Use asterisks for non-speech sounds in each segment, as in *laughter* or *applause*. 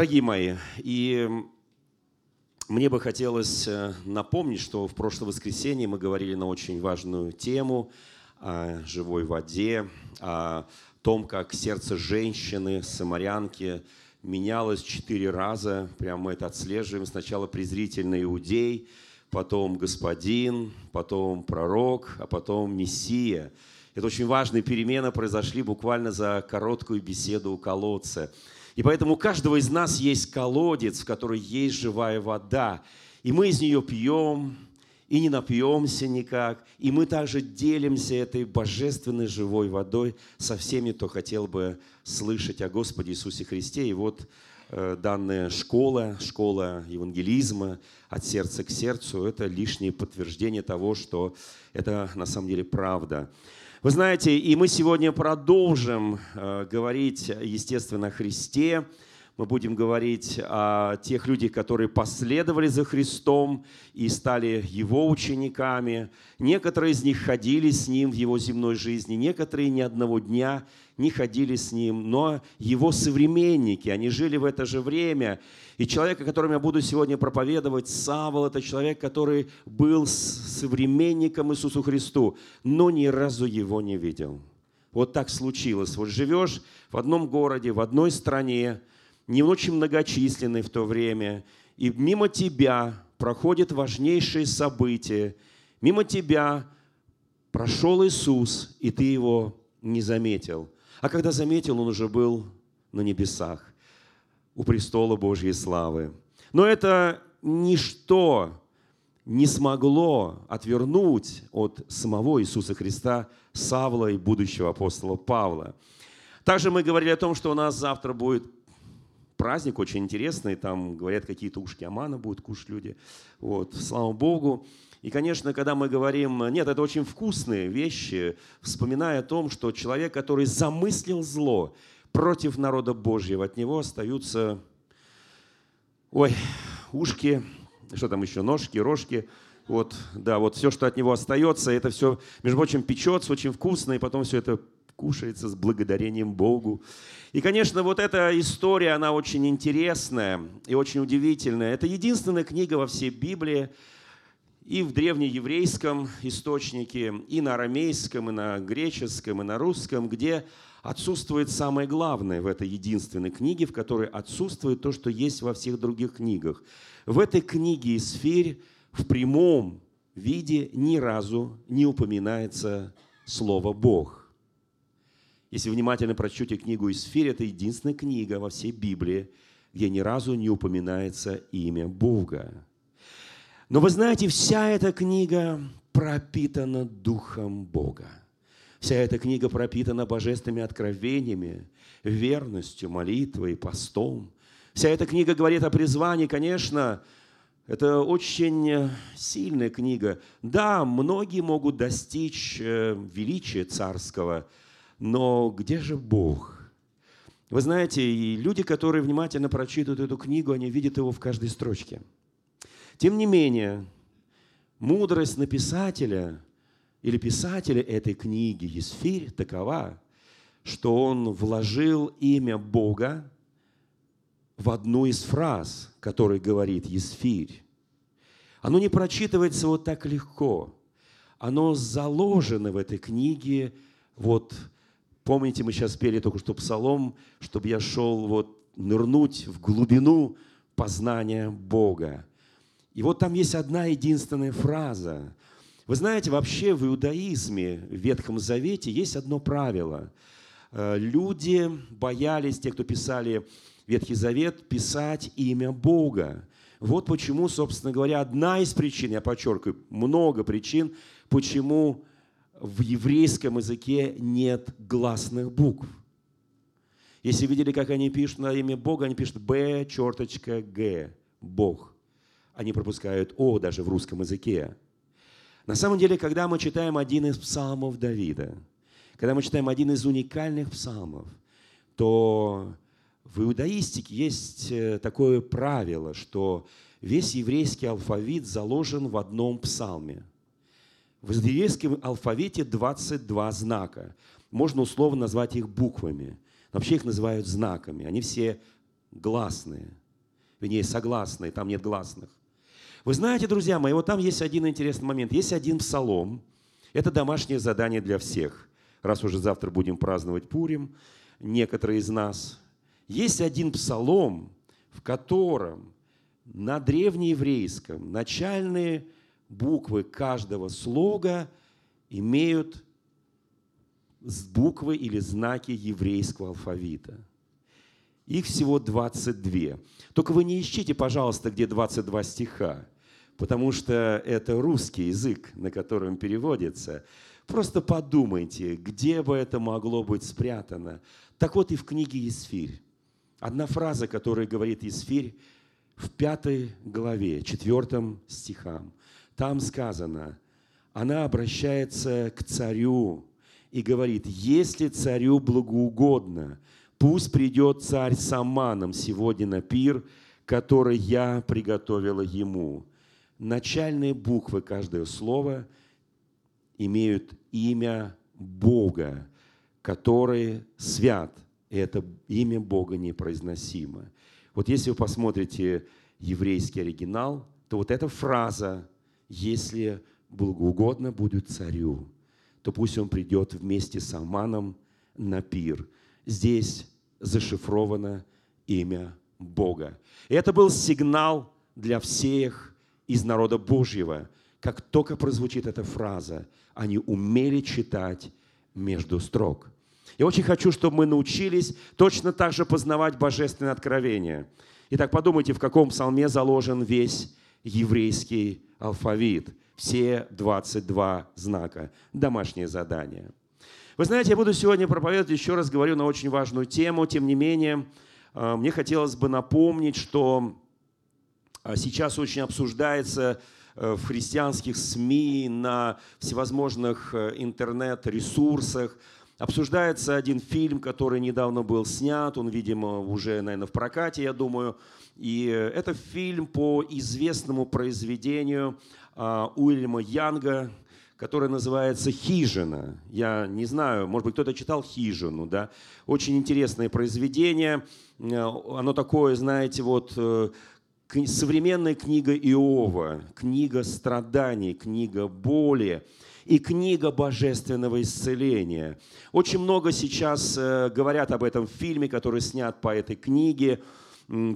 Дорогие мои, и мне бы хотелось э, напомнить, что в прошлое воскресенье мы говорили на очень важную тему о живой воде, о том, как сердце женщины, самарянки менялось четыре раза. Прямо мы это отслеживаем. Сначала презрительный иудей, потом господин, потом пророк, а потом мессия. Это очень важные перемены произошли буквально за короткую беседу у колодца. И поэтому у каждого из нас есть колодец, в котором есть живая вода. И мы из нее пьем, и не напьемся никак. И мы также делимся этой божественной живой водой со всеми, кто хотел бы слышать о Господе Иисусе Христе. И вот э, данная школа, школа евангелизма от сердца к сердцу, это лишнее подтверждение того, что это на самом деле правда. Вы знаете, и мы сегодня продолжим э, говорить, естественно, о Христе. Мы будем говорить о тех людях, которые последовали за Христом и стали Его учениками. Некоторые из них ходили с Ним в Его земной жизни, некоторые ни одного дня не ходили с Ним, но Его современники, они жили в это же время. И человек, о котором я буду сегодня проповедовать, Савол, это человек, который был современником Иисусу Христу, но ни разу Его не видел. Вот так случилось. Вот живешь в одном городе, в одной стране, не очень многочисленный в то время, и мимо тебя проходит важнейшее событие, мимо тебя прошел Иисус, и ты его не заметил. А когда заметил, он уже был на небесах у престола Божьей славы. Но это ничто не смогло отвернуть от самого Иисуса Христа Савла и будущего апостола Павла. Также мы говорили о том, что у нас завтра будет праздник очень интересный, там, говорят, какие-то ушки Амана будут кушать люди. Вот, слава Богу. И, конечно, когда мы говорим, нет, это очень вкусные вещи, вспоминая о том, что человек, который замыслил зло, против народа Божьего. От него остаются, ой, ушки, что там еще, ножки, рожки. Вот, да, вот все, что от него остается, это все, между прочим, печется очень вкусно, и потом все это кушается с благодарением Богу. И, конечно, вот эта история, она очень интересная и очень удивительная. Это единственная книга во всей Библии, и в древнееврейском источнике, и на арамейском, и на греческом, и на русском, где отсутствует самое главное в этой единственной книге, в которой отсутствует то, что есть во всех других книгах. В этой книге «Исфирь» в прямом виде ни разу не упоминается слово «Бог». Если внимательно прочтете книгу «Исфирь», это единственная книга во всей Библии, где ни разу не упоминается имя Бога. Но вы знаете, вся эта книга пропитана Духом Бога. Вся эта книга пропитана божественными откровениями, верностью, молитвой, постом. Вся эта книга говорит о призвании, конечно, это очень сильная книга. Да, многие могут достичь э, величия царского, но где же Бог? Вы знаете, и люди, которые внимательно прочитывают эту книгу, они видят его в каждой строчке. Тем не менее, мудрость написателя – или писателя этой книги Есфирь такова, что он вложил имя Бога в одну из фраз, которой говорит Есфирь. Оно не прочитывается вот так легко. Оно заложено в этой книге. Вот, помните, мы сейчас пели только что псалом, чтобы я шел вот нырнуть в глубину познания Бога. И вот там есть одна единственная фраза – вы знаете, вообще в иудаизме, в Ветхом Завете есть одно правило. Э, люди боялись, те, кто писали Ветхий Завет, писать имя Бога. Вот почему, собственно говоря, одна из причин, я подчеркиваю, много причин, почему в еврейском языке нет гласных букв. Если видели, как они пишут на имя Бога, они пишут Б, черточка, Г, Бог. Они пропускают О даже в русском языке. На самом деле, когда мы читаем один из псалмов Давида, когда мы читаем один из уникальных псалмов, то в иудаистике есть э, такое правило, что весь еврейский алфавит заложен в одном псалме. В еврейском алфавите 22 знака. Можно условно назвать их буквами. Вообще их называют знаками. Они все гласные. Вернее, согласные, там нет гласных. Вы знаете, друзья мои, вот там есть один интересный момент. Есть один псалом. Это домашнее задание для всех. Раз уже завтра будем праздновать Пурим, некоторые из нас. Есть один псалом, в котором на древнееврейском начальные буквы каждого слога имеют буквы или знаки еврейского алфавита. Их всего 22. Только вы не ищите, пожалуйста, где 22 стиха, потому что это русский язык, на котором переводится. Просто подумайте, где бы это могло быть спрятано. Так вот и в книге «Есфирь». Одна фраза, которая говорит Есфирь в пятой главе, четвертом стихам. Там сказано, она обращается к царю и говорит, если царю благоугодно, пусть придет царь с Аманом сегодня на пир, который я приготовила ему. Начальные буквы каждого слова имеют имя Бога, который свят. И это имя Бога непроизносимо. Вот если вы посмотрите еврейский оригинал, то вот эта фраза «если благоугодно будет царю», то пусть он придет вместе с Аманом на пир. Здесь зашифровано имя Бога. И это был сигнал для всех из народа Божьего. Как только прозвучит эта фраза, они умели читать между строк. Я очень хочу, чтобы мы научились точно так же познавать божественное откровение. Итак, подумайте, в каком псалме заложен весь еврейский алфавит – все 22 знака. Домашнее задание. Вы знаете, я буду сегодня проповедовать, еще раз говорю, на очень важную тему. Тем не менее, э, мне хотелось бы напомнить, что э, сейчас очень обсуждается э, в христианских СМИ, на всевозможных интернет-ресурсах. Обсуждается один фильм, который недавно был снят, он, видимо, уже, наверное, в прокате, я думаю. И это фильм по известному произведению а, Уильяма Янга, которая называется «Хижина». Я не знаю, может быть, кто-то читал «Хижину», да? Очень интересное произведение. Э, оно такое, знаете, вот э, современная книга Иова, книга страданий, книга боли и книга божественного исцеления. Очень много сейчас э, говорят об этом фильме, который снят по этой книге.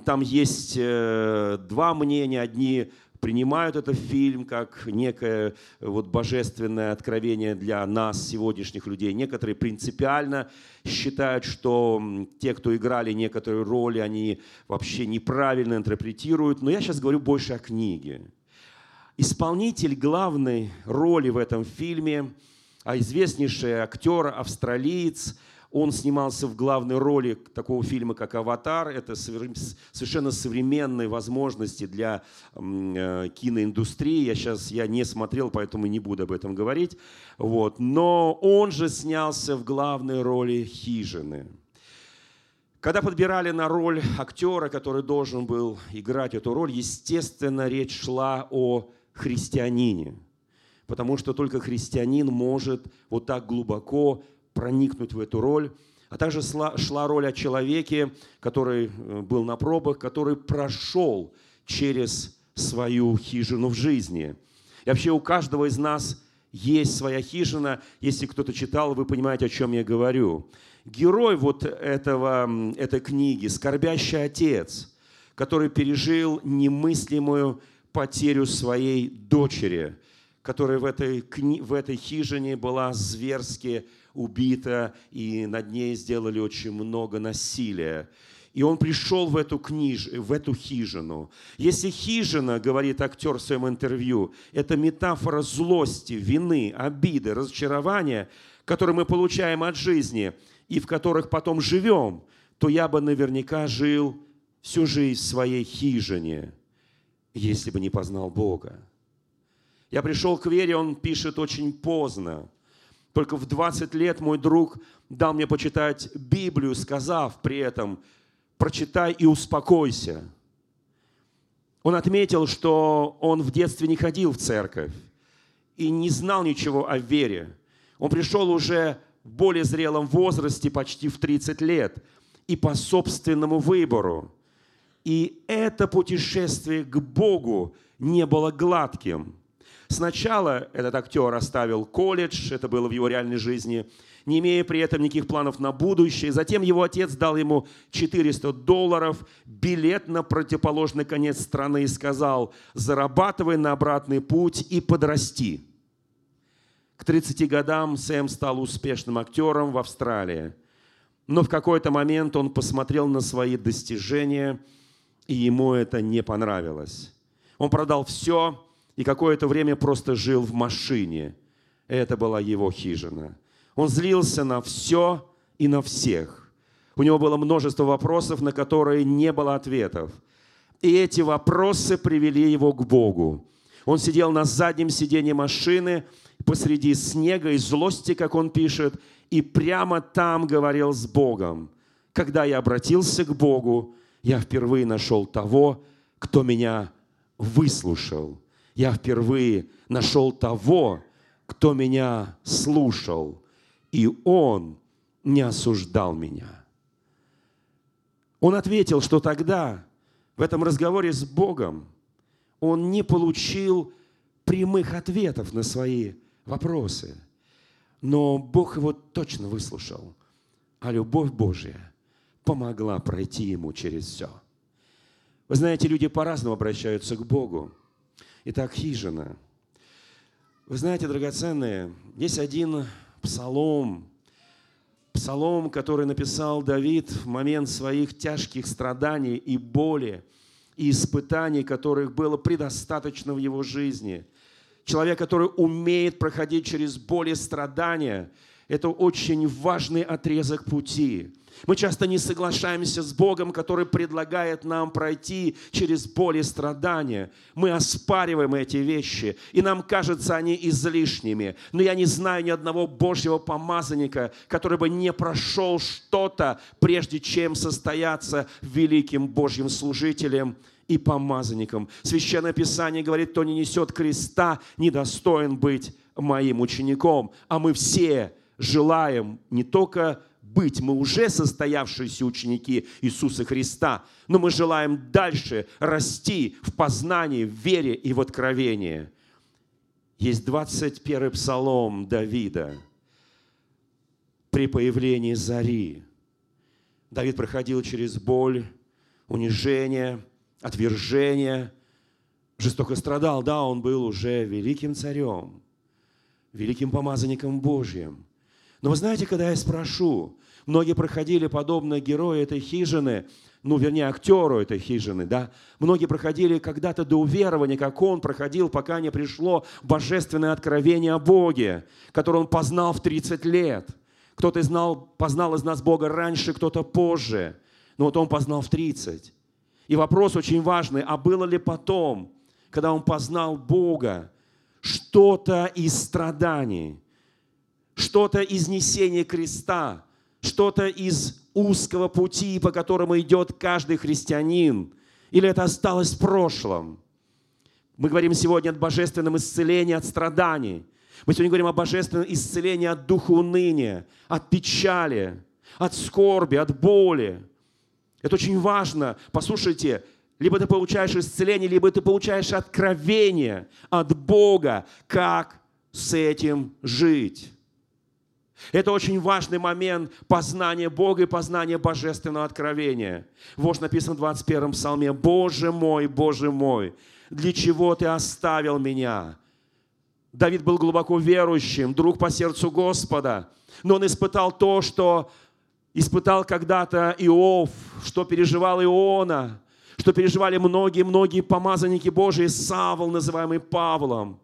Там есть два мнения. Одни принимают этот фильм как некое вот божественное откровение для нас, сегодняшних людей. Некоторые принципиально считают, что те, кто играли некоторые роли, они вообще неправильно интерпретируют. Но я сейчас говорю больше о книге. Исполнитель главной роли в этом фильме, а известнейший актер, австралиец – он снимался в главной роли такого фильма, как «Аватар». Это совершенно современные возможности для э, киноиндустрии. Я сейчас я не смотрел, поэтому не буду об этом говорить. Вот. Но он же снялся в главной роли «Хижины». Когда подбирали на роль актера, который должен был играть эту роль, естественно, речь шла о христианине. Потому что только христианин может вот так глубоко проникнуть в эту роль. А также шла роль о человеке, который э, был на пробах, который прошел через свою хижину в жизни. И вообще у каждого из нас есть своя хижина. Если кто-то читал, вы понимаете, о чем я говорю. Герой вот этого, этой книги, скорбящий отец, который пережил немыслимую потерю своей дочери, которая в этой, в этой хижине была зверски убита, и над ней сделали очень много насилия. И он пришел в эту, книж... в эту хижину. Если хижина, говорит актер в своем интервью, это метафора злости, вины, обиды, разочарования, которые мы получаем от жизни и в которых потом живем, то я бы наверняка жил всю жизнь в своей хижине, если бы не познал Бога. Я пришел к вере, он пишет очень поздно. Только в 20 лет мой друг дал мне почитать Библию, сказав при этом, прочитай и успокойся. Он отметил, что он в детстве не ходил в церковь и не знал ничего о вере. Он пришел уже в более зрелом возрасте, почти в 30 лет, и по собственному выбору. И это путешествие к Богу не было гладким. Сначала этот актер оставил колледж, это было в его реальной жизни, не имея при этом никаких планов на будущее. Затем его отец дал ему 400 долларов, билет на противоположный конец страны и сказал, зарабатывай на обратный путь и подрасти. К 30 годам Сэм стал успешным актером в Австралии. Но в какой-то момент он посмотрел на свои достижения, и ему это не понравилось. Он продал все и какое-то время просто жил в машине. Это была его хижина. Он злился на все и на всех. У него было множество вопросов, на которые не было ответов. И эти вопросы привели его к Богу. Он сидел на заднем сиденье машины посреди снега и злости, как он пишет, и прямо там говорил с Богом. Когда я обратился к Богу, я впервые нашел того, кто меня выслушал. Я впервые нашел того, кто меня слушал, и он не осуждал меня. Он ответил, что тогда в этом разговоре с Богом он не получил прямых ответов на свои вопросы. Но Бог его точно выслушал, а любовь Божья помогла пройти ему через все. Вы знаете, люди по-разному обращаются к Богу. Итак, хижина. Вы знаете, драгоценные, есть один псалом, псалом, который написал Давид в момент своих тяжких страданий и боли, и испытаний, которых было предостаточно в его жизни. Человек, который умеет проходить через боли и страдания, это очень важный отрезок пути. Мы часто не соглашаемся с Богом, который предлагает нам пройти через боль и страдания. Мы оспариваем эти вещи, и нам кажется они излишними. Но я не знаю ни одного Божьего помазанника, который бы не прошел что-то, прежде чем состояться великим Божьим служителем и помазанником. Священное Писание говорит, кто не несет креста, недостоин быть моим учеником. А мы все желаем не только быть. Мы уже состоявшиеся ученики Иисуса Христа, но мы желаем дальше расти в познании, в вере и в откровении. Есть 21 псалом Давида при появлении зари. Давид проходил через боль, унижение, отвержение, жестоко страдал. Да, он был уже великим царем, великим помазанником Божьим. Но вы знаете, когда я спрошу, Многие проходили подобно герою этой хижины, ну, вернее, актеру этой хижины, да. Многие проходили когда-то до уверования, как он проходил, пока не пришло божественное откровение о Боге, которое он познал в 30 лет. Кто-то знал, познал из нас Бога раньше, кто-то позже. Но вот он познал в 30. И вопрос очень важный, а было ли потом, когда он познал Бога, что-то из страданий, что-то из несения креста, что-то из узкого пути, по которому идет каждый христианин, или это осталось в прошлом. Мы говорим сегодня о божественном исцелении от страданий. Мы сегодня говорим о божественном исцелении от духа уныния, от печали, от скорби, от боли. Это очень важно. Послушайте, либо ты получаешь исцеление, либо ты получаешь откровение от Бога, как с этим жить. Это очень важный момент познания Бога и познания божественного откровения. Вот написано в 21 псалме, «Боже мой, Боже мой, для чего Ты оставил меня?» Давид был глубоко верующим, друг по сердцу Господа, но он испытал то, что испытал когда-то Иов, что переживал Иона, что переживали многие-многие помазанники Божии, Савл, называемый Павлом –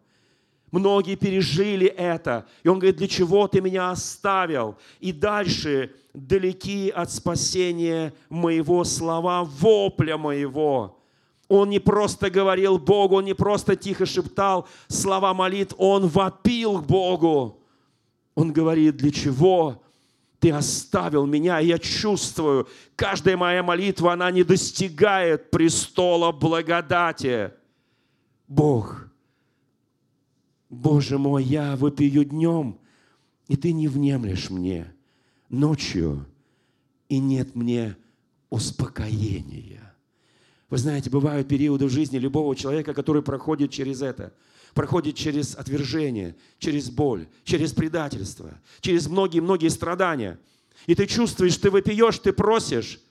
Многие пережили это. И он говорит, для чего ты меня оставил? И дальше, далеки от спасения моего слова, вопля моего. Он не просто говорил Богу, он не просто тихо шептал слова молитв, он вопил к Богу. Он говорит, для чего ты оставил меня? Я чувствую, каждая моя молитва, она не достигает престола благодати. Бог – Боже мой, я выпью днем, и ты не внемлешь мне ночью, и нет мне успокоения. Вы знаете, бывают периоды в жизни любого человека, который проходит через это. Проходит через отвержение, через боль, через предательство, через многие-многие страдания. И ты чувствуешь, ты выпьешь, ты просишь,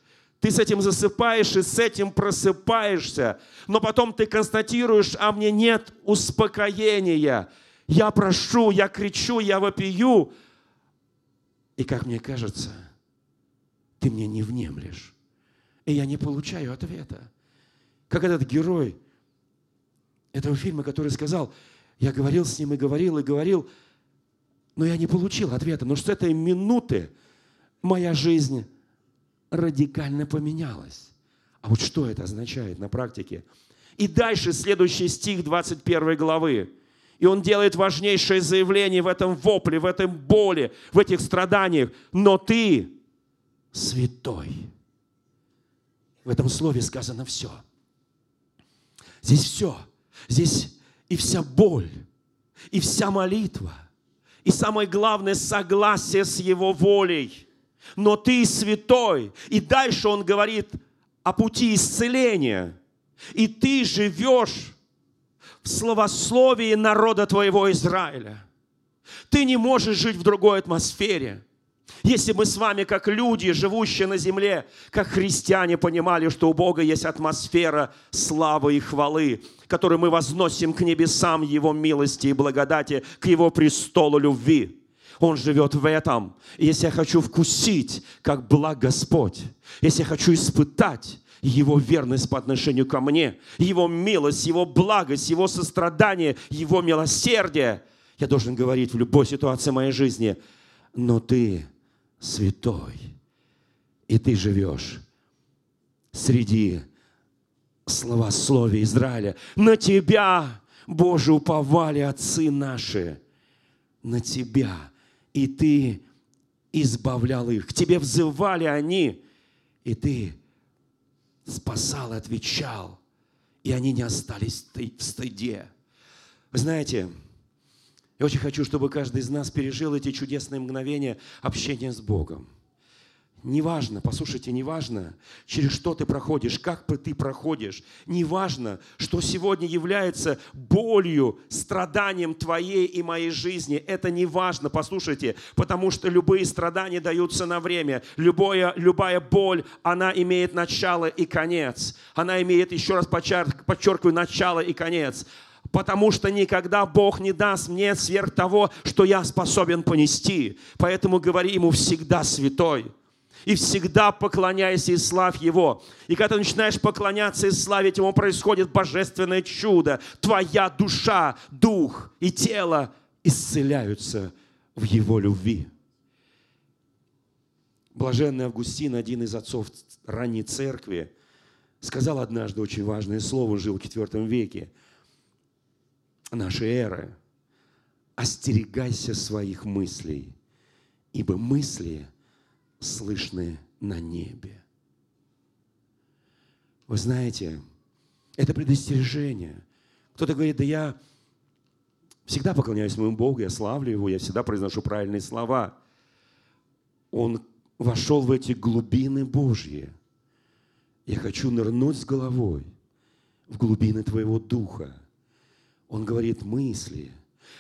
ты с этим засыпаешь и с этим просыпаешься. Но потом ты констатируешь, а мне нет успокоения. Я прошу, я кричу, я вопию. И как мне кажется, ты мне не внемлешь. И я не получаю ответа. Как этот герой этого фильма, который сказал, я говорил с ним и говорил, и говорил, но я не получил ответа. Но с этой минуты моя жизнь радикально поменялась. А вот что это означает на практике? И дальше следующий стих 21 главы. И он делает важнейшее заявление в этом вопле, в этом боли, в этих страданиях. Но ты святой. В этом слове сказано все. Здесь все. Здесь и вся боль, и вся молитва, и самое главное, согласие с Его волей. Но ты святой. И дальше он говорит о пути исцеления. И ты живешь в словословии народа твоего Израиля. Ты не можешь жить в другой атмосфере. Если мы с вами, как люди, живущие на земле, как христиане, понимали, что у Бога есть атмосфера славы и хвалы, которую мы возносим к небесам Его милости и благодати, к Его престолу любви. Он живет в этом. И если я хочу вкусить, как благ Господь, если я хочу испытать его верность по отношению ко мне, Его милость, Его благость, Его сострадание, Его милосердие. Я должен говорить в любой ситуации моей жизни, но Ты святой, и Ты живешь среди словословия Израиля. На Тебя, Боже, уповали отцы наши, на Тебя, и Ты избавлял их. К Тебе взывали они, и Ты спасал, отвечал, и они не остались в стыде. Вы знаете, я очень хочу, чтобы каждый из нас пережил эти чудесные мгновения общения с Богом – Неважно, послушайте, неважно, через что ты проходишь, как ты проходишь. Неважно, что сегодня является болью, страданием твоей и моей жизни. Это не важно, послушайте, потому что любые страдания даются на время. Любое, любая боль, она имеет начало и конец. Она имеет, еще раз подчеркиваю, начало и конец. Потому что никогда Бог не даст мне сверх того, что я способен понести. Поэтому говори ему всегда святой и всегда поклоняйся и славь Его. И когда ты начинаешь поклоняться и славить Ему, происходит божественное чудо. Твоя душа, дух и тело исцеляются в Его любви. Блаженный Августин, один из отцов ранней церкви, сказал однажды очень важное слово, жил в IV веке нашей эры. «Остерегайся своих мыслей, ибо мысли – слышны на небе. Вы знаете, это предостережение. Кто-то говорит, да я всегда поклоняюсь моему Богу, я славлю Его, я всегда произношу правильные слова. Он вошел в эти глубины Божьи. Я хочу нырнуть с головой в глубины Твоего Духа. Он говорит мысли,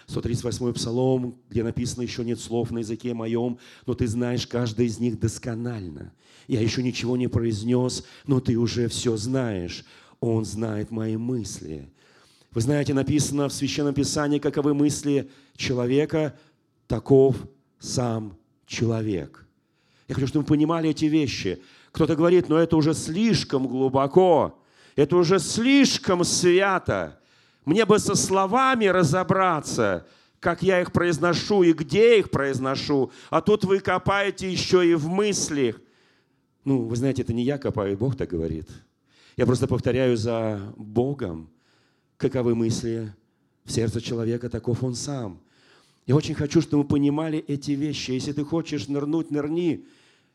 138-й псалом, где написано «Еще нет слов на языке моем, но ты знаешь каждый из них досконально. Я еще ничего не произнес, но ты уже все знаешь. Он знает мои мысли». Вы знаете, написано в Священном Писании, каковы мысли человека, таков сам человек. Я хочу, чтобы вы понимали эти вещи. Кто-то говорит, но это уже слишком глубоко, это уже слишком свято. Мне бы со словами разобраться, как я их произношу и где их произношу, а тут вы копаете еще и в мыслях. Ну, вы знаете, это не я копаю, Бог так говорит. Я просто повторяю за Богом, каковы мысли в сердце человека, таков он сам. Я очень хочу, чтобы мы понимали эти вещи. Если ты хочешь нырнуть, нырни.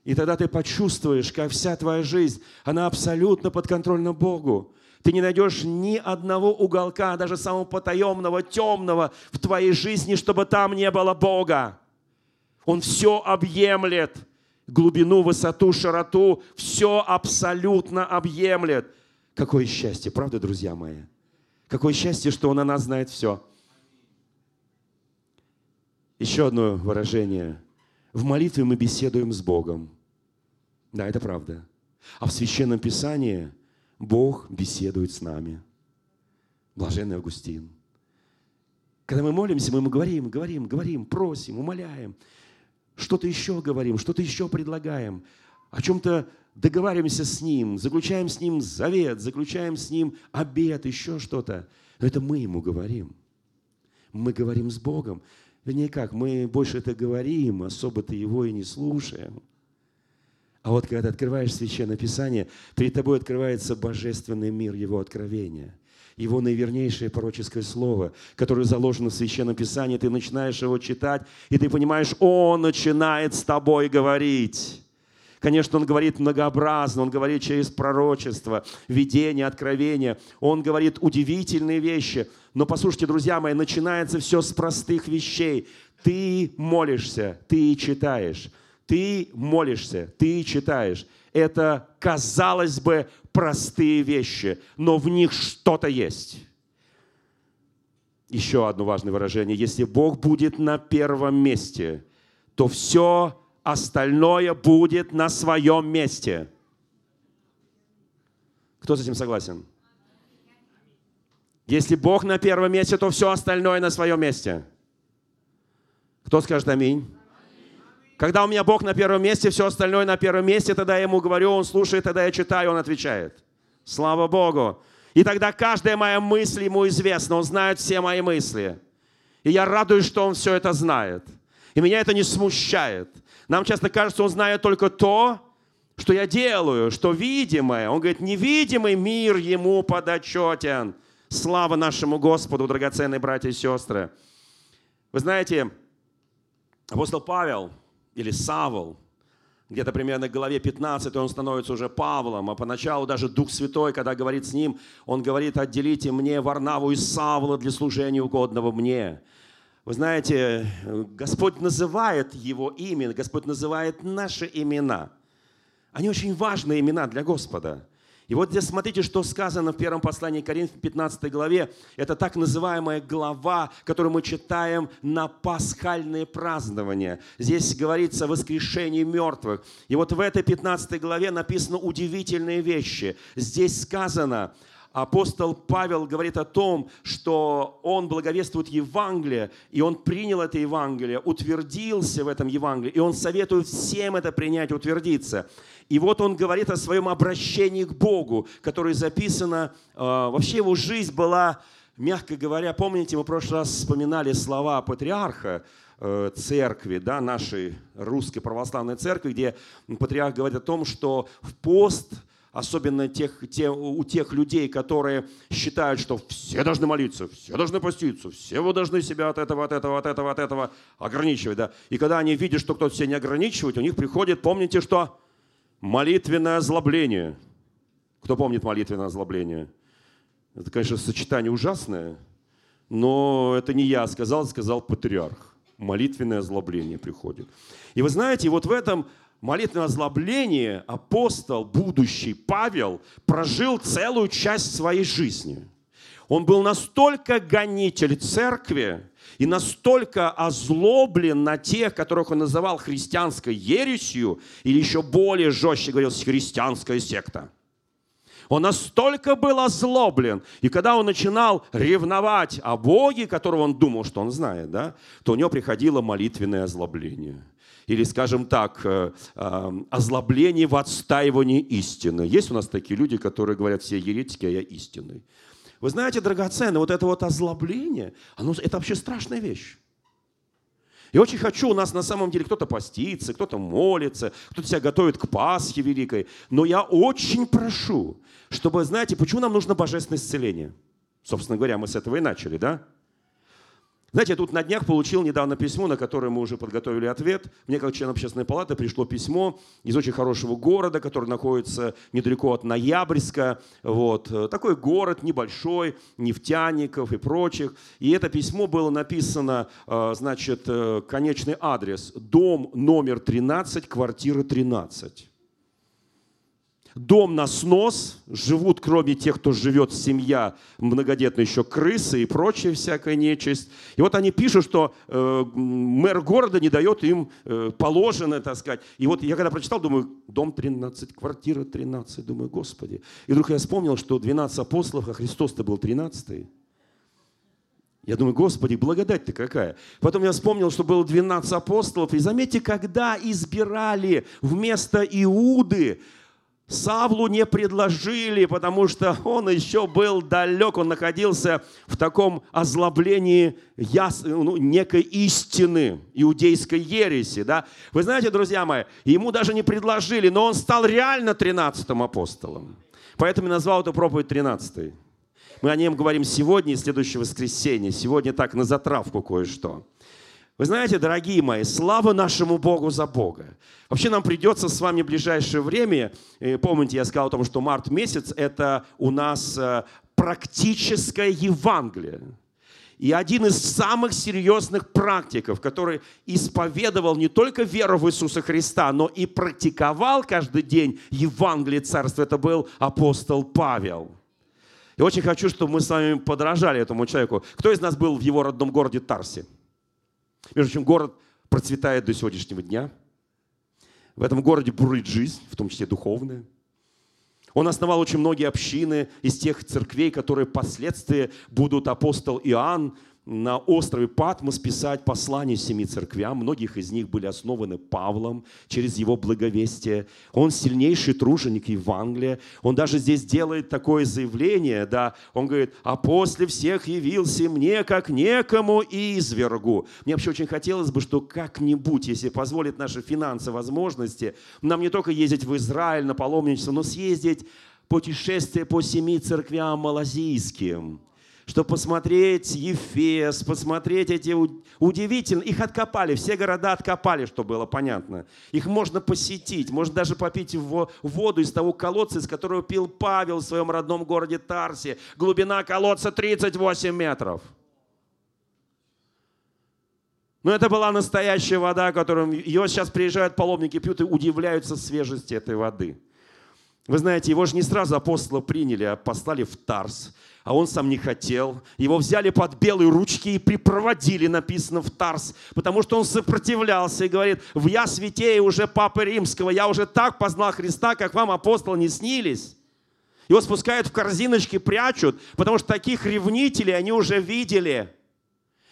И тогда ты почувствуешь, как вся твоя жизнь, она абсолютно подконтрольна Богу. Ты не найдешь ни одного уголка, даже самого потаемного, темного в твоей жизни, чтобы там не было Бога. Он все объемлет. Глубину, высоту, широту, все абсолютно объемлет. Какое счастье, правда, друзья мои? Какое счастье, что Он о нас знает все. Еще одно выражение. В молитве мы беседуем с Богом. Да, это правда. А в Священном Писании Бог беседует с нами. Блаженный Августин. Когда мы молимся, мы ему говорим, говорим, говорим, просим, умоляем. Что-то еще говорим, что-то еще предлагаем. О чем-то договариваемся с Ним, заключаем с Ним завет, заключаем с Ним обед, еще что-то. Это мы Ему говорим. Мы говорим с Богом. Вернее, как, мы больше это говорим, особо-то Его и не слушаем. А вот когда ты открываешь Священное Писание, перед тобой открывается божественный мир Его откровения – его наивернейшее пророческое слово, которое заложено в Священном Писании, ты начинаешь его читать, и ты понимаешь, Он начинает с тобой говорить. Конечно, он говорит многообразно, он говорит через пророчество, видение, откровение. Он говорит удивительные вещи. Но послушайте, друзья мои, начинается все с простых вещей. Ты молишься, ты читаешь. Ты молишься, ты читаешь. Это, казалось бы, простые вещи, но в них что-то есть. Еще одно важное выражение. Если Бог будет на первом месте, то все остальное будет на своем месте. Кто с этим согласен? Если Бог на первом месте, то все остальное на своем месте. Кто скажет аминь? Когда у меня Бог на первом месте, все остальное на первом месте, тогда я ему говорю, он слушает, тогда я читаю, он отвечает. Слава Богу. И тогда каждая моя мысль ему известна, он знает все мои мысли. И я радуюсь, что он все это знает. И меня это не смущает. Нам часто кажется, он знает только то, что я делаю, что видимое. Он говорит, невидимый мир ему подотчетен. Слава нашему Господу, драгоценные братья и сестры. Вы знаете, апостол Павел или Савол, где-то примерно в главе 15 он становится уже Павлом, а поначалу даже Дух Святой, когда говорит с ним, он говорит, отделите мне Варнаву и Савла для служения угодного мне. Вы знаете, Господь называет его имя, Господь называет наши имена. Они очень важные имена для Господа. И вот здесь смотрите, что сказано в первом послании Коринфянам 15 главе. Это так называемая глава, которую мы читаем на пасхальные празднования. Здесь говорится о воскрешении мертвых. И вот в этой 15 главе написано удивительные вещи. Здесь сказано, апостол Павел говорит о том, что он благовествует Евангелие, и он принял это Евангелие, утвердился в этом Евангелии, и он советует всем это принять, утвердиться. И вот он говорит о своем обращении к Богу, которое записано, э, вообще его жизнь была, мягко говоря, помните, мы в прошлый раз вспоминали слова патриарха, э, церкви, да, нашей русской православной церкви, где патриарх говорит о том, что в пост, особенно тех, те, у тех людей, которые считают, что все должны молиться, все должны поститься, все вы должны себя от этого, от этого, от этого, от этого ограничивать. Да? И когда они видят, что кто-то себя не ограничивает, у них приходит, помните, что Молитвенное озлобление. Кто помнит молитвенное озлобление? Это, конечно, сочетание ужасное, но это не я сказал, сказал патриарх. Молитвенное озлобление приходит. И вы знаете, вот в этом молитвенном озлоблении апостол, будущий Павел, прожил целую часть своей жизни. Он был настолько гонитель церкви, и настолько озлоблен на тех, которых он называл христианской ересью, или еще более жестче говорил, христианская секта. Он настолько был озлоблен, и когда он начинал ревновать о Боге, которого он думал, что он знает, да, то у него приходило молитвенное озлобление. Или, скажем так, э, э, озлобление в отстаивании истины. Есть у нас такие люди, которые говорят, все еретики, а я истинный. Вы знаете, драгоценное, вот это вот озлобление, оно, это вообще страшная вещь. Я очень хочу, у нас на самом деле кто-то постится, кто-то молится, кто-то себя готовит к Пасхе Великой. Но я очень прошу, чтобы, знаете, почему нам нужно божественное исцеление? Собственно говоря, мы с этого и начали, да? Знаете, я тут на днях получил недавно письмо, на которое мы уже подготовили ответ. Мне, как член общественной палаты, пришло письмо из очень хорошего города, который находится недалеко от Ноябрьска. Вот. Такой город небольшой, нефтяников и прочих. И это письмо было написано, э, значит, э, конечный адрес. Дом номер 13, квартира 13. Дом на снос, живут, кроме тех, кто живет, семья многодетная, еще крысы и прочая всякая нечисть. И вот они пишут, что э, мэр города не дает им э, положено, так сказать. И вот я когда прочитал, думаю, дом 13, квартира 13, думаю, Господи. И вдруг я вспомнил, что 12 апостолов, а Христос-то был 13 -й. Я думаю, Господи, благодать-то какая. Потом я вспомнил, что было 12 апостолов. И заметьте, когда избирали вместо Иуды, Савлу не предложили, потому что он еще был далек, он находился в таком озлоблении яс, ну, некой истины, иудейской ереси. Да? Вы знаете, друзья мои, ему даже не предложили, но он стал реально 13-м апостолом. Поэтому я назвал эту проповедь 13 Мы о нем говорим сегодня и следующее воскресенье. Сегодня так, на затравку кое-что. Вы знаете, дорогие мои, слава нашему Богу за Бога. Вообще нам придется с вами в ближайшее время, помните, я сказал о том, что март месяц – это у нас э, практическое Евангелие. И один из самых серьезных практиков, который исповедовал не только веру в Иисуса Христа, но и практиковал каждый день Евангелие Царства, это был апостол Павел. И очень хочу, чтобы мы с вами подражали этому человеку. Кто из нас был в его родном городе Тарсе? Между прочим, город процветает до сегодняшнего дня. В этом городе бурлит жизнь, в том числе духовная. Он основал очень многие общины из тех церквей, которые впоследствии будут апостол Иоанн на острове Патмос писать послания семи церквям. Многих из них были основаны Павлом через его благовестие. Он сильнейший труженик Евангелия. Он даже здесь делает такое заявление, да, он говорит, а после всех явился мне, как некому извергу. Мне вообще очень хотелось бы, что как-нибудь, если позволит наши финансы возможности, нам не только ездить в Израиль на паломничество, но съездить путешествие по семи церквям малазийским – чтобы посмотреть Ефес, посмотреть эти удивительные. Их откопали, все города откопали, что было понятно. Их можно посетить, можно даже попить воду из того колодца, из которого пил Павел в своем родном городе Тарсе. Глубина колодца 38 метров. Но это была настоящая вода, которую ее сейчас приезжают паломники, пьют и удивляются свежести этой воды. Вы знаете, его же не сразу апостола приняли, а послали в Тарс а он сам не хотел. Его взяли под белые ручки и припроводили, написано в Тарс, потому что он сопротивлялся и говорит, в я святее уже Папы Римского, я уже так познал Христа, как вам апостолы не снились. Его спускают в корзиночки, прячут, потому что таких ревнителей они уже видели.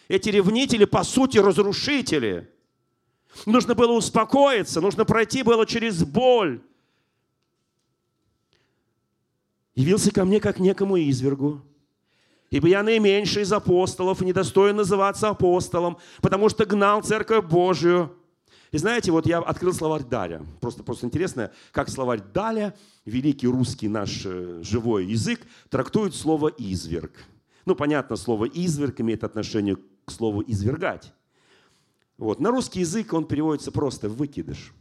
Эти ревнители, по сути, разрушители. Нужно было успокоиться, нужно пройти было через боль. Явился ко мне как некому извергу. Ибо я наименьший из апостолов и недостоин называться апостолом, потому что гнал Церковь Божию. И знаете, вот я открыл словарь Даля. Просто, просто интересно, как словарь Даля, великий русский наш э, живой язык, трактует слово «изверг». Ну, понятно, слово «изверг» имеет отношение к слову «извергать». Вот. На русский язык он переводится просто «выкидыш»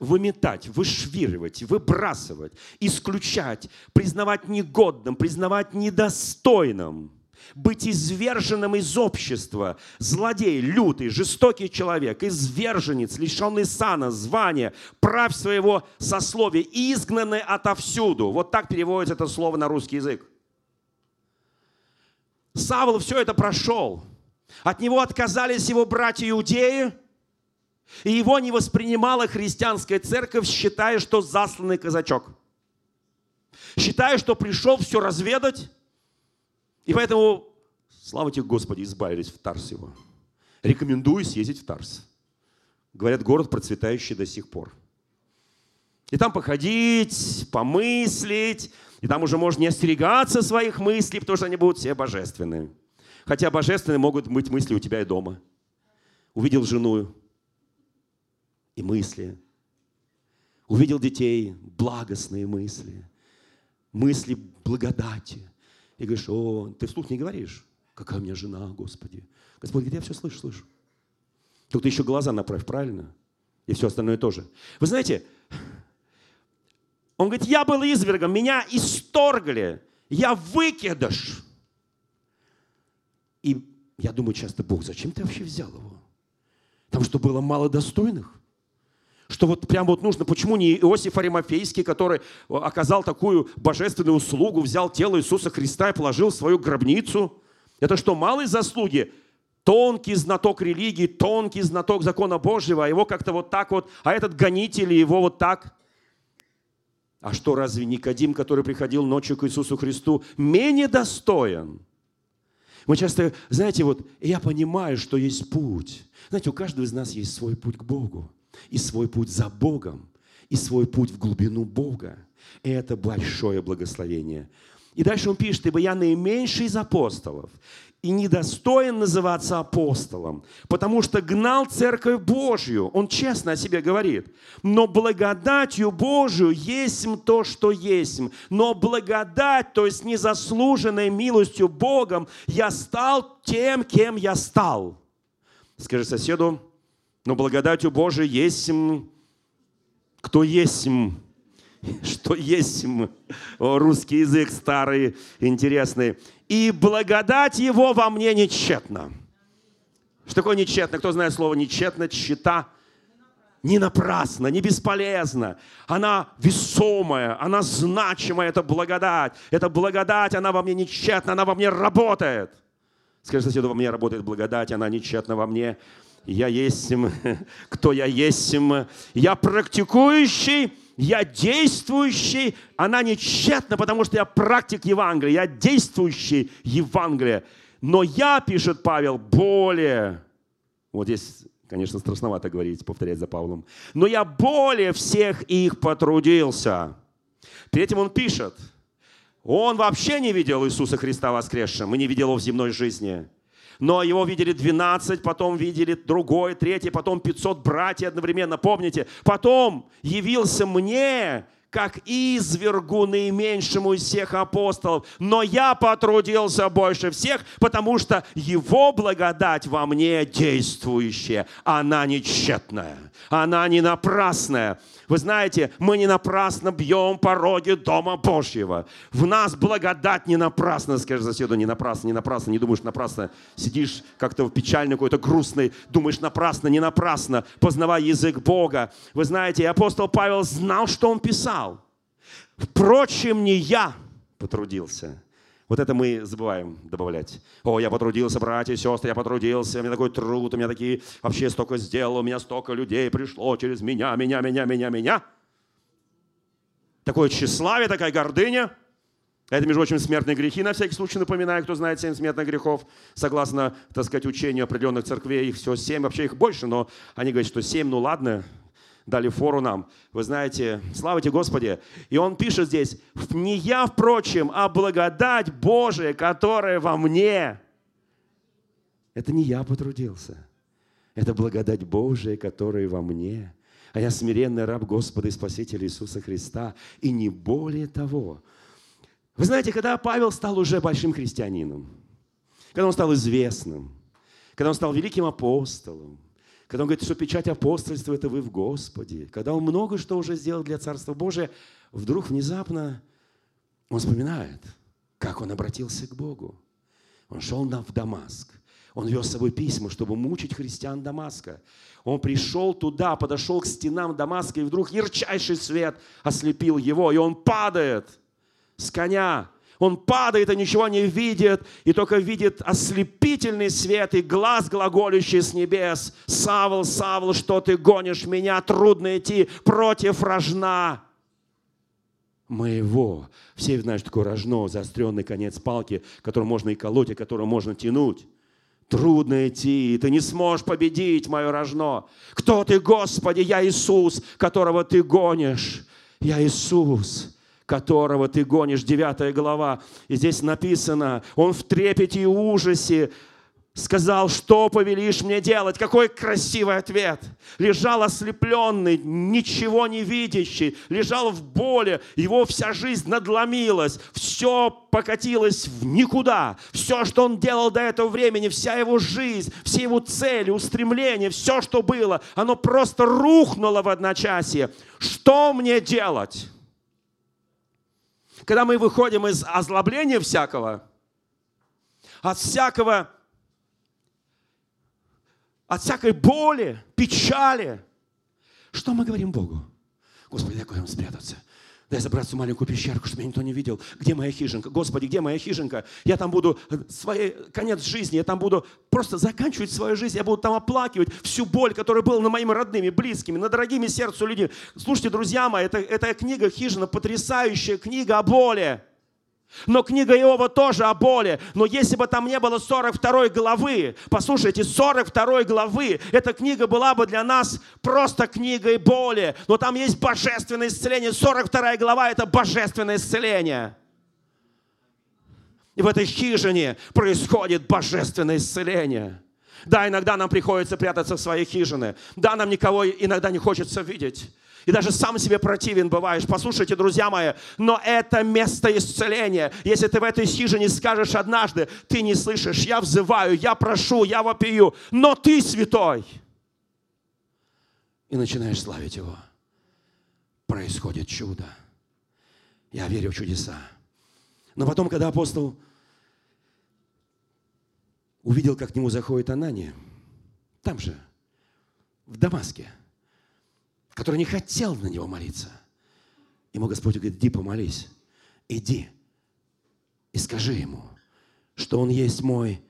выметать, вышвиривать, выбрасывать, исключать, признавать негодным, признавать недостойным, быть изверженным из общества, злодей, лютый, жестокий человек, изверженец, лишенный сана, звания, прав своего сословия, изгнанный отовсюду. Вот так переводится это слово на русский язык. Савл все это прошел. От него отказались его братья иудеи – и его не воспринимала христианская церковь, считая, что засланный казачок. Считая, что пришел все разведать. И поэтому, слава тебе, Господи, избавились в Тарс его. Рекомендую съездить в Тарс. Говорят, город процветающий до сих пор. И там походить, помыслить, и там уже можно не остерегаться своих мыслей, потому что они будут все божественные. Хотя божественные могут быть мысли у тебя и дома. Увидел жену, и мысли. Увидел детей, благостные мысли, мысли благодати. И говоришь, о, ты вслух не говоришь, какая у меня жена, Господи. Господь говорит, я все слышу, слышу. Тут еще глаза направь, правильно? И все остальное тоже. Вы знаете, он говорит, я был извергом, меня исторгли, я выкидыш. И я думаю часто, Бог, зачем ты вообще взял его? Там что, было мало достойных? Что вот прям вот нужно, почему не Иосиф Аримафейский, который оказал такую божественную услугу, взял тело Иисуса Христа и положил в свою гробницу? Это что, малые заслуги? Тонкий знаток религии, тонкий знаток закона Божьего, а его как-то вот так вот, а этот гонитель его вот так. А что, разве Никодим, который приходил ночью к Иисусу Христу, менее достоин? Мы часто, знаете, вот я понимаю, что есть путь. Знаете, у каждого из нас есть свой путь к Богу и свой путь за Богом, и свой путь в глубину Бога. И это большое благословение. И дальше он пишет, ибо я наименьший из апостолов, и недостоин называться апостолом, потому что гнал церковь Божью. Он честно о себе говорит. Но благодатью Божию есть то, что есть. Но благодать, то есть незаслуженной милостью Богом, я стал тем, кем я стал. Скажи соседу, но благодатью Божией есть кто есть *laughs* что есть русский язык старый, интересный. И благодать его во мне нечетна. Что такое нечетно? Кто знает слово нечетно? Чита. Не напрасно, не бесполезно. Она весомая, она значимая, это благодать. Это благодать, она во мне нечетна, она во мне работает. Скажи соседу, во мне работает благодать, она нечетна во мне я есть, *laughs* кто я есть, я практикующий, я действующий, она не тщетна, потому что я практик Евангелия, я действующий Евангелия. Но я, пишет Павел, более, вот здесь, конечно, страшновато говорить, повторять за Павлом, но я более всех их потрудился. Перед этим он пишет, он вообще не видел Иисуса Христа воскресшим и не видел его в земной жизни. Но его видели 12, потом видели другой, третий, потом 500 братьев одновременно. Помните? Потом явился мне, как извергу наименьшему из всех апостолов. Но я потрудился больше всех, потому что Его благодать во мне действующая. Она не тщетная, она не напрасная. Вы знаете, мы не напрасно бьем пороги Дома Божьего. В нас благодать не напрасно. Скажи соседу, не напрасно, не напрасно. Не думаешь напрасно. Сидишь как-то в печальной, какой-то грустной. Думаешь напрасно, не напрасно. Познавай язык Бога. Вы знаете, апостол Павел знал, что он писал. Впрочем, не я потрудился, вот это мы забываем добавлять. О, я потрудился, братья и сестры, я потрудился, у меня такой труд, у меня такие, вообще столько сделал, у меня столько людей пришло через меня, меня, меня, меня, меня. Такое тщеславие, такая гордыня. Это, между прочим, смертные грехи, на всякий случай напоминаю, кто знает семь смертных грехов. Согласно, так сказать, учению определенных церквей, их всего семь, вообще их больше, но они говорят, что семь, ну ладно, дали фору нам. Вы знаете, слава тебе, Господи. И он пишет здесь, не я, впрочем, а благодать Божия, которая во мне. Это не я потрудился. Это благодать Божия, которая во мне. А я смиренный раб Господа и Спасителя Иисуса Христа. И не более того. Вы знаете, когда Павел стал уже большим христианином, когда он стал известным, когда он стал великим апостолом, когда он говорит, что печать апостольства – это вы в Господе, когда он много что уже сделал для Царства Божия, вдруг внезапно он вспоминает, как он обратился к Богу. Он шел в Дамаск. Он вез с собой письма, чтобы мучить христиан Дамаска. Он пришел туда, подошел к стенам Дамаска, и вдруг ярчайший свет ослепил его, и он падает с коня он падает и ничего не видит, и только видит ослепительный свет и глаз глаголющий с небес. Савл, Савл, что ты гонишь меня? Трудно идти против рожна моего. Все знают, что такое рожно, заостренный конец палки, которым можно и колоть, и которым можно тянуть. Трудно идти, ты не сможешь победить мое рожно. Кто ты, Господи? Я Иисус, которого ты гонишь. Я Иисус которого ты гонишь, 9 глава. И здесь написано, он в трепете и ужасе сказал, что повелишь мне делать? Какой красивый ответ. Лежал ослепленный, ничего не видящий, лежал в боли, его вся жизнь надломилась, все покатилось в никуда. Все, что он делал до этого времени, вся его жизнь, все его цели, устремления, все, что было, оно просто рухнуло в одночасье. Что мне делать? Когда мы выходим из озлобления всякого, от всякого, от всякой боли, печали, Что мы говорим Богу? Господи, дай куда спрятаться. Дай забраться в маленькую пещерку, чтобы меня никто не видел. Где моя хижинка? Господи, где моя хижинка? Я там буду, э, свой конец жизни, я там буду просто заканчивать свою жизнь, я буду там оплакивать всю боль, которая была над моими родными, близкими, над дорогими сердцу людьми. Слушайте, друзья мои, это, это книга «Хижина», потрясающая книга о боли. Но книга Иова тоже о боли. Но если бы там не было 42 главы, послушайте, 42 главы, эта книга была бы для нас просто книгой боли. Но там есть божественное исцеление. 42 глава – это божественное исцеление. И в этой хижине происходит божественное исцеление. Да, иногда нам приходится прятаться в своей хижине. Да, нам никого иногда не хочется видеть и даже сам себе противен бываешь. Послушайте, друзья мои, но это место исцеления. Если ты в этой хижине скажешь однажды, ты не слышишь, я взываю, я прошу, я вопию, но ты святой. И начинаешь славить Его. Происходит чудо. Я верю в чудеса. Но потом, когда апостол увидел, как к нему заходит Анания, там же, в Дамаске – который не хотел на него молиться. Ему Господь говорит, иди помолись, иди и скажи ему, что он есть мой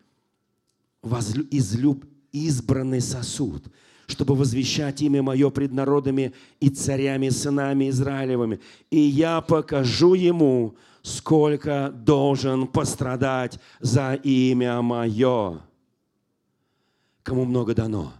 излюб, избранный сосуд, чтобы возвещать имя мое пред народами и царями, сынами Израилевыми. И я покажу ему, сколько должен пострадать за имя мое. Кому много дано,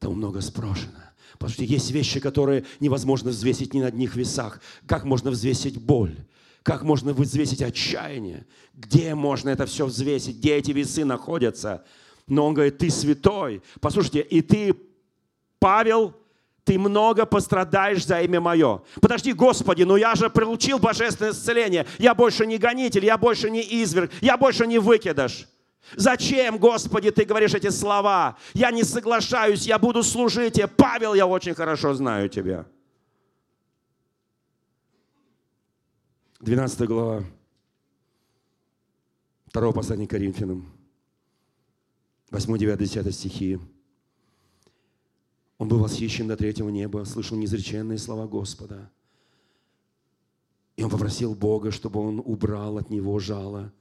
тому много спрошено. Потому что есть вещи, которые невозможно взвесить ни на одних весах. Как можно взвесить боль? Как можно взвесить отчаяние? Где можно это все взвесить? Где эти весы находятся? Но он говорит, ты святой. Послушайте, и ты, Павел, ты много пострадаешь за имя мое. Подожди, Господи, но я же получил божественное исцеление. Я больше не гонитель, я больше не изверг, я больше не выкидыш. Зачем, Господи, ты говоришь эти слова? Я не соглашаюсь, я буду служить тебе. Павел, я очень хорошо знаю тебя. 12 глава 2 послания Коринфянам, 8, 9, 10 стихи. Он был восхищен до третьего неба, слышал неизреченные слова Господа. И он попросил Бога, чтобы он убрал от него жало –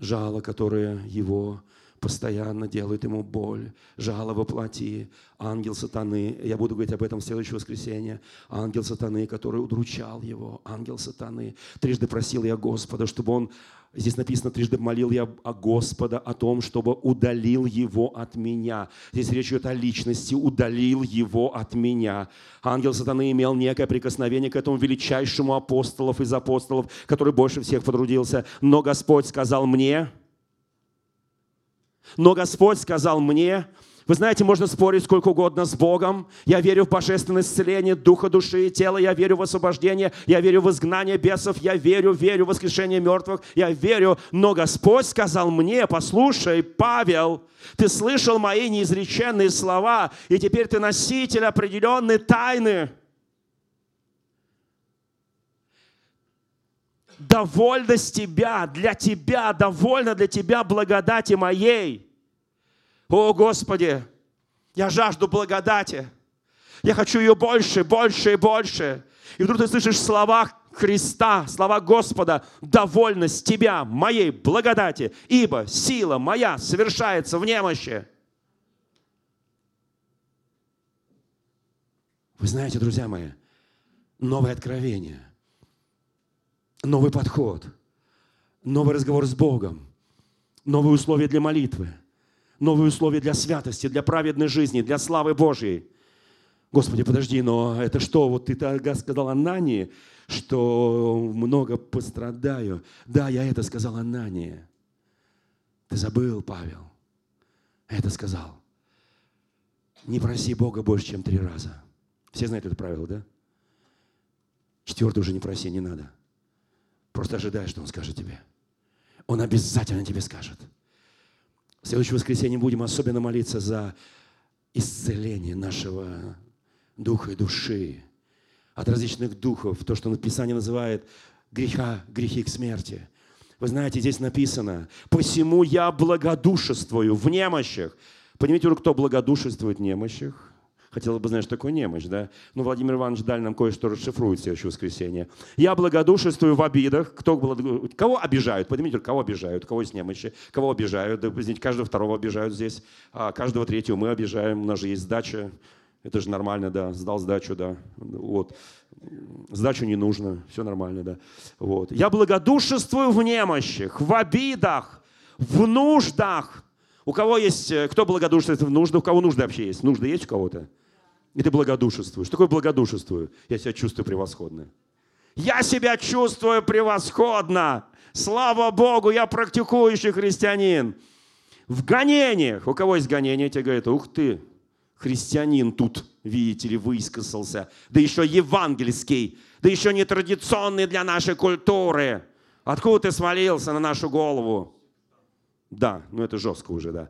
жало, которое его постоянно делает ему боль, жало во плоти, ангел сатаны, я буду говорить об этом в следующее воскресенье, ангел сатаны, который удручал его, ангел сатаны. Трижды просил я Господа, чтобы он Здесь написано, трижды молил я о Господа о том, чтобы удалил его от меня. Здесь речь идет о личности, удалил его от меня. Ангел сатаны имел некое прикосновение к этому величайшему апостолов из апостолов, который больше всех потрудился. Но Господь сказал мне, но Господь сказал мне, вы знаете, можно спорить сколько угодно с Богом. Я верю в божественное исцеление духа, души и тела. Я верю в освобождение. Я верю в изгнание бесов. Я верю, верю в воскрешение мертвых. Я верю. Но Господь сказал мне, послушай, Павел, ты слышал мои неизреченные слова, и теперь ты носитель определенной тайны. Довольно с тебя, для тебя, довольно для тебя благодати моей. О, Господи, я жажду благодати. Я хочу ее больше, больше и больше. И вдруг ты слышишь слова Христа, слова Господа, довольность Тебя, моей благодати, ибо сила моя совершается в немощи. Вы знаете, друзья мои, новое откровение, новый подход, новый разговор с Богом, новые условия для молитвы – новые условия для святости, для праведной жизни, для славы Божьей. Господи, подожди, но это что? Вот ты тогда сказал Анании, что много пострадаю. Да, я это сказал Анании. Ты забыл, Павел. Это сказал. Не проси Бога больше, чем три раза. Все знают это правило, да? Четвертый уже не проси, не надо. Просто ожидай, что Он скажет тебе. Он обязательно тебе скажет. В следующее воскресенье будем особенно молиться за исцеление нашего духа и души от различных духов, то, что Писание называет греха, грехи к смерти. Вы знаете, здесь написано, «Посему я благодушествую в немощах». Понимаете, кто благодушествует в Хотелось бы знать, что такое немощь, да? Ну, Владимир Иванович Даль нам кое-что расшифрует в следующее воскресенье. Я благодушествую в обидах. Кто благ... Кого обижают? Поднимите, кого обижают? Кого из немощи? Кого обижают? Да, извините, каждого второго обижают здесь. А каждого третьего мы обижаем. У нас же есть сдача. Это же нормально, да. Сдал сдачу, да. Вот. Сдачу не нужно. Все нормально, да. Вот. Я благодушествую в немощах, в обидах, в нуждах. У кого есть, э, кто благодушествует в нуждах, у кого нужды вообще есть? Нужды есть у кого-то? И ты благодушествуешь. Что такое благодушествую? Я себя чувствую превосходно. Я себя чувствую превосходно. Слава Богу, я практикующий христианин. В гонениях. У кого есть гонения, тебе говорят, ух ты, христианин тут, видите ли, высказался. Да еще евангельский, да еще не традиционный для нашей культуры. Откуда ты свалился на нашу голову? Да, ну это жестко уже, да.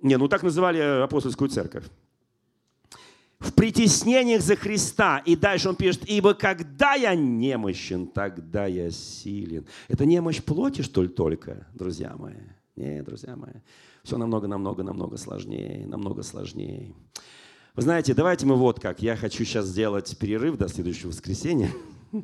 Не, ну так называли апостольскую церковь в притеснениях за Христа. И дальше он пишет, ибо когда я немощен, тогда я силен. Это немощь плоти, что ли, только, друзья мои? Нет, друзья мои. Все намного, намного, намного сложнее, намного сложнее. Вы знаете, давайте мы вот как. Я хочу сейчас сделать перерыв до следующего воскресенья. *laughs*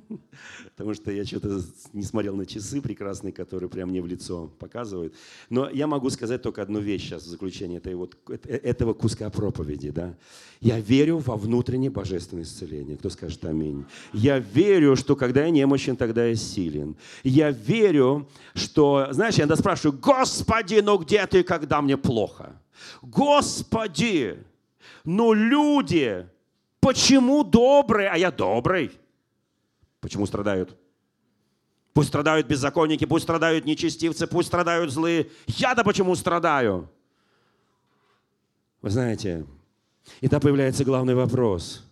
Потому что я что-то не смотрел на часы прекрасные, которые прямо мне в лицо показывают. Но я могу сказать только одну вещь сейчас в заключение этой вот, э, этого куска проповеди. Да? Я верю во внутреннее божественное исцеление. Кто скажет аминь? Я верю, что когда я немощен, тогда я силен. Я верю, что, знаешь, я иногда спрашиваю, Господи, ну где ты, когда мне плохо? Господи, ну люди, почему добрые, а я добрый? Почему страдают? Пусть страдают беззаконники, пусть страдают нечестивцы, пусть страдают злые. Я-то почему страдаю? Вы знаете, и там появляется главный вопрос.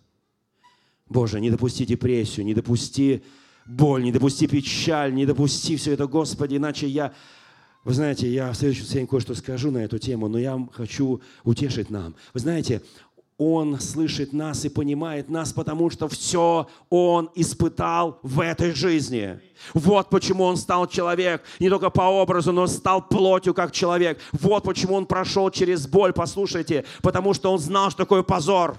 Боже, не допусти депрессию, не допусти боль, не допусти печаль, не допусти все это, Господи, иначе я... Вы знаете, я в следующий день кое-что скажу на эту тему, но я хочу утешить нам. Вы знаете, он слышит нас и понимает нас, потому что все Он испытал в этой жизни. Вот почему Он стал человек, не только по образу, но стал плотью как человек. Вот почему Он прошел через боль, послушайте, потому что Он знал, что такое позор.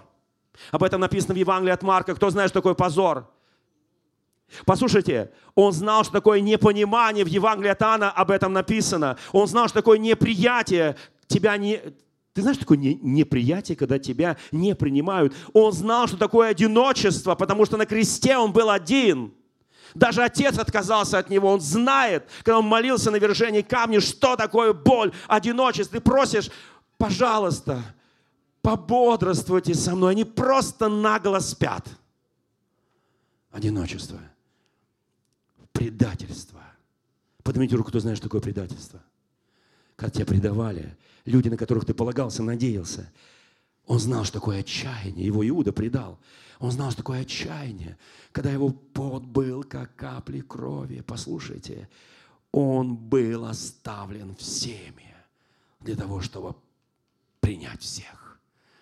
Об этом написано в Евангелии от Марка. Кто знает, что такое позор? Послушайте, он знал, что такое непонимание в Евангелии от Анна, об этом написано. Он знал, что такое неприятие, тебя не, ты знаешь, такое неприятие, когда тебя не принимают? Он знал, что такое одиночество, потому что на кресте он был один. Даже отец отказался от него. Он знает, когда он молился на вержении камня, что такое боль, одиночество. Ты просишь, пожалуйста, пободрствуйте со мной. Они просто нагло спят. Одиночество. Предательство. Поднимите руку, кто знает, что такое предательство. Когда тебя предавали, люди, на которых ты полагался, надеялся. Он знал, что такое отчаяние. Его Иуда предал. Он знал, что такое отчаяние, когда его пот был, как капли крови. Послушайте, он был оставлен всеми для того, чтобы принять всех,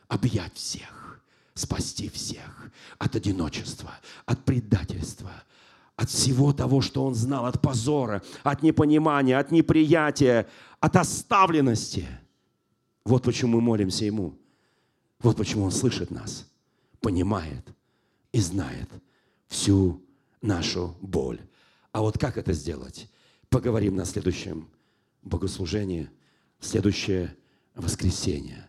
объять всех, спасти всех от одиночества, от предательства, от всего того, что он знал, от позора, от непонимания, от неприятия, от оставленности – вот почему мы молимся Ему. Вот почему Он слышит нас, понимает и знает всю нашу боль. А вот как это сделать? Поговорим на следующем богослужении, в следующее воскресенье.